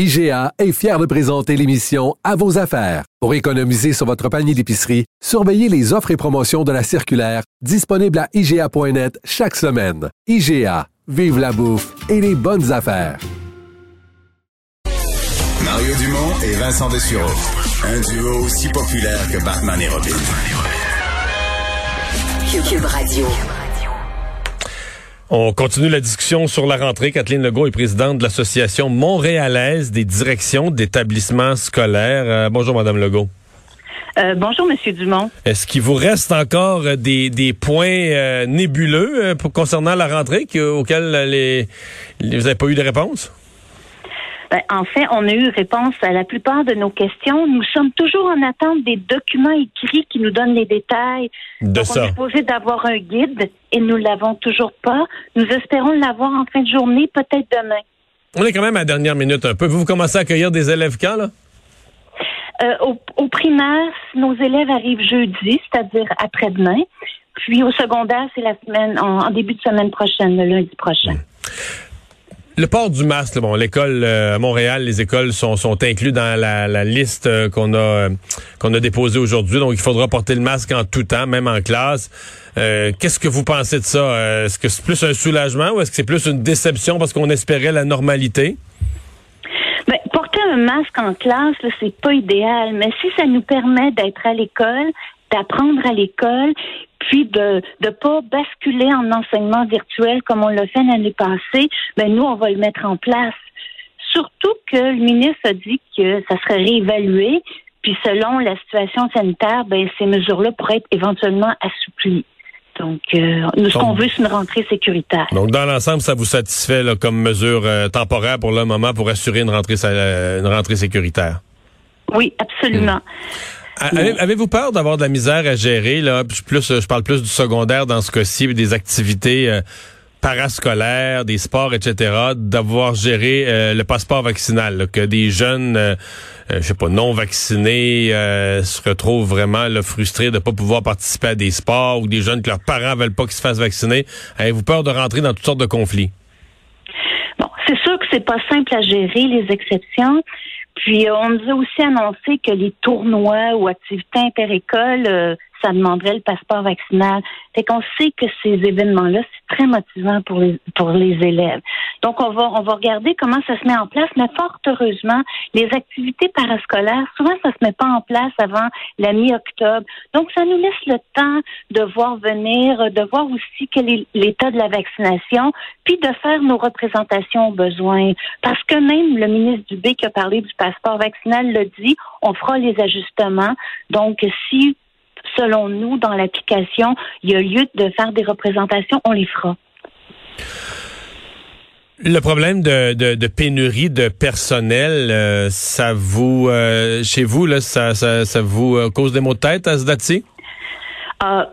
IGA est fier de présenter l'émission À vos affaires. Pour économiser sur votre panier d'épicerie, surveillez les offres et promotions de la circulaire disponible à IGA.net chaque semaine. IGA, vive la bouffe et les bonnes affaires. Mario Dumont et Vincent Dessureau. Un duo aussi populaire que Batman et Robin. Cube Radio. On continue la discussion sur la rentrée. Kathleen Legault est présidente de l'Association montréalaise des directions d'établissements scolaires. Euh, bonjour, Madame Legault. Euh, bonjour, Monsieur Dumont. Est-ce qu'il vous reste encore euh, des, des points euh, nébuleux euh, pour, concernant la rentrée que- auxquels les, les- vous n'avez pas eu de réponse? Ben, en fait, on a eu réponse à la plupart de nos questions. Nous sommes toujours en attente des documents écrits qui nous donnent les détails. De Donc, ça. On est supposé d'avoir un guide et nous l'avons toujours pas. Nous espérons l'avoir en fin de journée, peut-être demain. On est quand même à la dernière minute un peu. Vous, vous commencez à accueillir des élèves quand, là? Euh, au, au primaire, nos élèves arrivent jeudi, c'est-à-dire après-demain. Puis au secondaire, c'est la semaine, en, en début de semaine prochaine, le lundi prochain. Le port du masque, bon, l'école euh, à Montréal, les écoles sont, sont inclus dans la, la liste euh, qu'on a euh, qu'on a déposée aujourd'hui. Donc, il faudra porter le masque en tout temps, même en classe. Euh, Qu'est-ce que vous pensez de ça? Est-ce que c'est plus un soulagement ou est-ce que c'est plus une déception parce qu'on espérait la normalité? Ben, porter un masque en classe, là, c'est pas idéal, mais si ça nous permet d'être à l'école, d'apprendre à l'école, puis de ne pas basculer en enseignement virtuel comme on l'a fait l'année passée, ben nous, on va le mettre en place. Surtout que le ministre a dit que ça serait réévalué, puis selon la situation sanitaire, ben ces mesures-là pourraient être éventuellement assouplies. Donc, euh, nous, ce qu'on veut, c'est une rentrée sécuritaire. Donc, dans l'ensemble, ça vous satisfait là, comme mesure euh, temporaire pour le moment pour assurer une rentrée, euh, une rentrée sécuritaire? Oui, absolument. Avez- Avez-vous peur d'avoir de la misère à gérer là? Plus, euh, je parle plus du secondaire dans ce cas-ci, des activités euh, parascolaires, des sports, etc. D'avoir géré euh, le passeport vaccinal, là, que des jeunes, je sais pas, non vaccinés se retrouvent vraiment frustrés de pas pouvoir participer à des sports ou des jeunes que leurs parents veulent pas qu'ils se fassent vacciner. Avez-vous peur de rentrer dans toutes sortes de conflits? Bon, c'est sûr que c'est pas simple à gérer les exceptions. Puis euh, on nous a aussi annoncé que les tournois ou activités interécoles, euh, ça demanderait le passeport vaccinal. Fait qu'on sait que ces événements-là, c'est très motivant pour les pour les élèves. Donc on va on va regarder comment ça se met en place, mais fort heureusement, les activités parascolaires, souvent ça se met pas en place avant la mi-octobre. Donc ça nous laisse le temps de voir venir, de voir aussi quel est l'état de la vaccination, puis de faire nos représentations aux besoins. Parce que même le ministre Dubé qui a parlé du passeport vaccinal l'a dit, on fera les ajustements. Donc si selon nous, dans l'application, il y a lieu de faire des représentations, on les fera. Le problème de, de, pénurie de personnel, euh, ça vous, euh, chez vous, là, ça, ça, ça vous euh, cause des maux de tête à ce date-ci? Euh,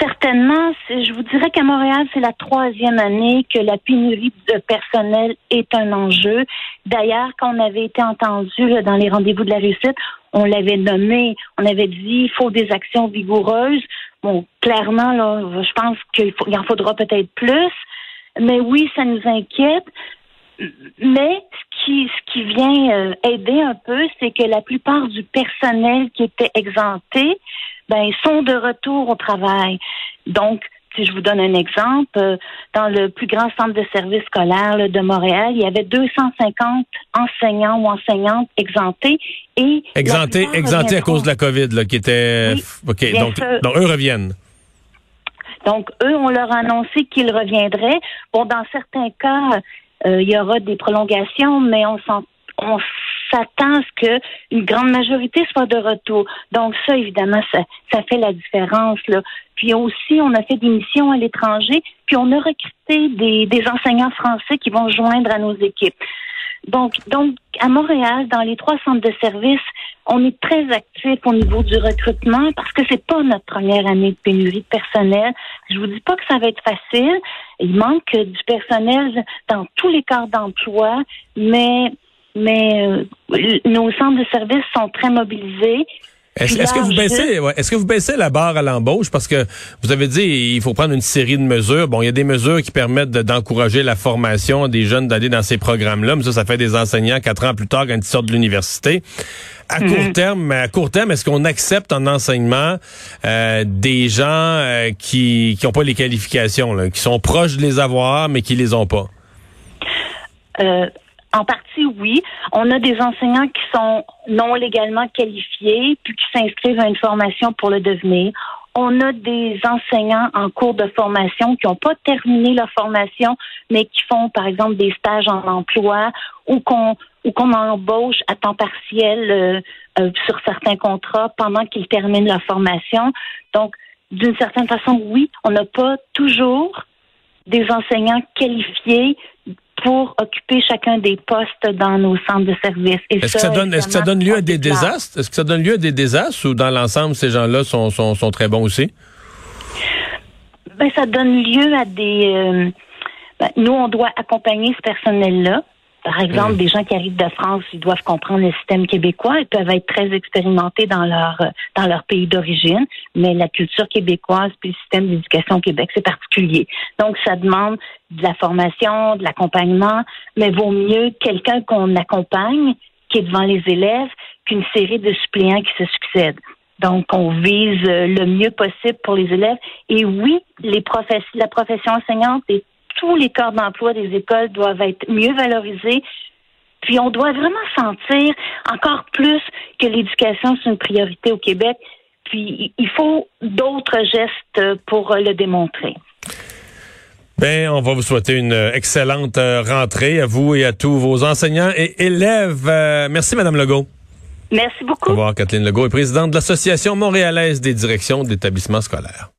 certainement, je vous dirais qu'à Montréal, c'est la troisième année que la pénurie de personnel est un enjeu. D'ailleurs, quand on avait été entendu là, dans les rendez-vous de la réussite, on l'avait nommé, on avait dit il faut des actions vigoureuses. Bon, clairement, là, je pense qu'il en faudra peut-être plus. Mais oui, ça nous inquiète. Mais ce qui, ce qui vient euh, aider un peu, c'est que la plupart du personnel qui était exempté, ben, ils sont de retour au travail. Donc, si je vous donne un exemple, euh, dans le plus grand centre de services scolaires là, de Montréal, il y avait 250 enseignants ou enseignantes exemptés et Exempté, la plupart exempté à cause de la COVID, là, qui était. Oui, OK, donc, donc eux reviennent. Donc, eux, on leur a annoncé qu'ils reviendraient. Bon, dans certains cas, euh, il y aura des prolongations, mais on s'en- on s'attend à ce que une grande majorité soit de retour. Donc, ça, évidemment, ça, ça fait la différence. Là. Puis aussi, on a fait des missions à l'étranger, puis on a recruté des, des enseignants français qui vont joindre à nos équipes. Donc, donc, à Montréal, dans les trois centres de services, on est très actif au niveau du recrutement parce que c'est pas notre première année de pénurie de personnel. Je vous dis pas que ça va être facile. Il manque du personnel dans tous les corps d'emploi, mais mais euh, nos centres de services sont très mobilisés. Est-ce que vous baissez, ouais, est-ce que vous baissez la barre à l'embauche? Parce que vous avez dit il faut prendre une série de mesures. Bon, il y a des mesures qui permettent de- d'encourager la formation des jeunes d'aller dans ces programmes-là, mais ça, ça fait des enseignants quatre ans plus tard quand ils sortent de l'université. À court terme, à court terme, est-ce qu'on accepte en enseignement euh, des gens euh, qui qui ont pas les qualifications, là, qui sont proches de les avoir mais qui les ont pas? Euh, en partie, oui. On a des enseignants qui sont non légalement qualifiés, puis qui s'inscrivent à une formation pour le devenir. On a des enseignants en cours de formation qui n'ont pas terminé leur formation, mais qui font, par exemple, des stages en emploi ou qu'on ou embauche à temps partiel euh, euh, sur certains contrats pendant qu'ils terminent leur formation. Donc, d'une certaine façon, oui, on n'a pas toujours des enseignants qualifiés pour occuper chacun des postes dans nos centres de services. Est-ce que ça donne est-ce que ça évidemment, donne lieu à des désastres? Est-ce que ça donne lieu à des désastres ou dans l'ensemble ces gens-là sont, sont, sont très bons aussi? Ben, ça donne lieu à des. euh, ben, nous, on doit accompagner ce personnel-là. Par exemple, Mm. des gens qui arrivent de France, ils doivent comprendre le système québécois. Ils peuvent être très expérimentés dans leur dans leur pays d'origine, mais la culture québécoise puis le système d'éducation au Québec, c'est particulier. Donc, ça demande de la formation, de l'accompagnement, mais vaut mieux quelqu'un qu'on accompagne qui est devant les élèves qu'une série de suppléants qui se succèdent. Donc, on vise euh, le mieux possible pour les élèves. Et oui, les professions, la profession enseignante et tous les corps d'emploi des écoles doivent être mieux valorisés. Puis, on doit vraiment sentir encore plus que l'éducation, c'est une priorité au Québec. Puis, il faut d'autres gestes pour le démontrer. Ben, on va vous souhaiter une excellente euh, rentrée à vous et à tous vos enseignants et élèves. Euh, merci, Madame Legault. Merci Au beaucoup. revoir, Kathleen Legault est présidente de l'Association montréalaise des directions d'établissements scolaires.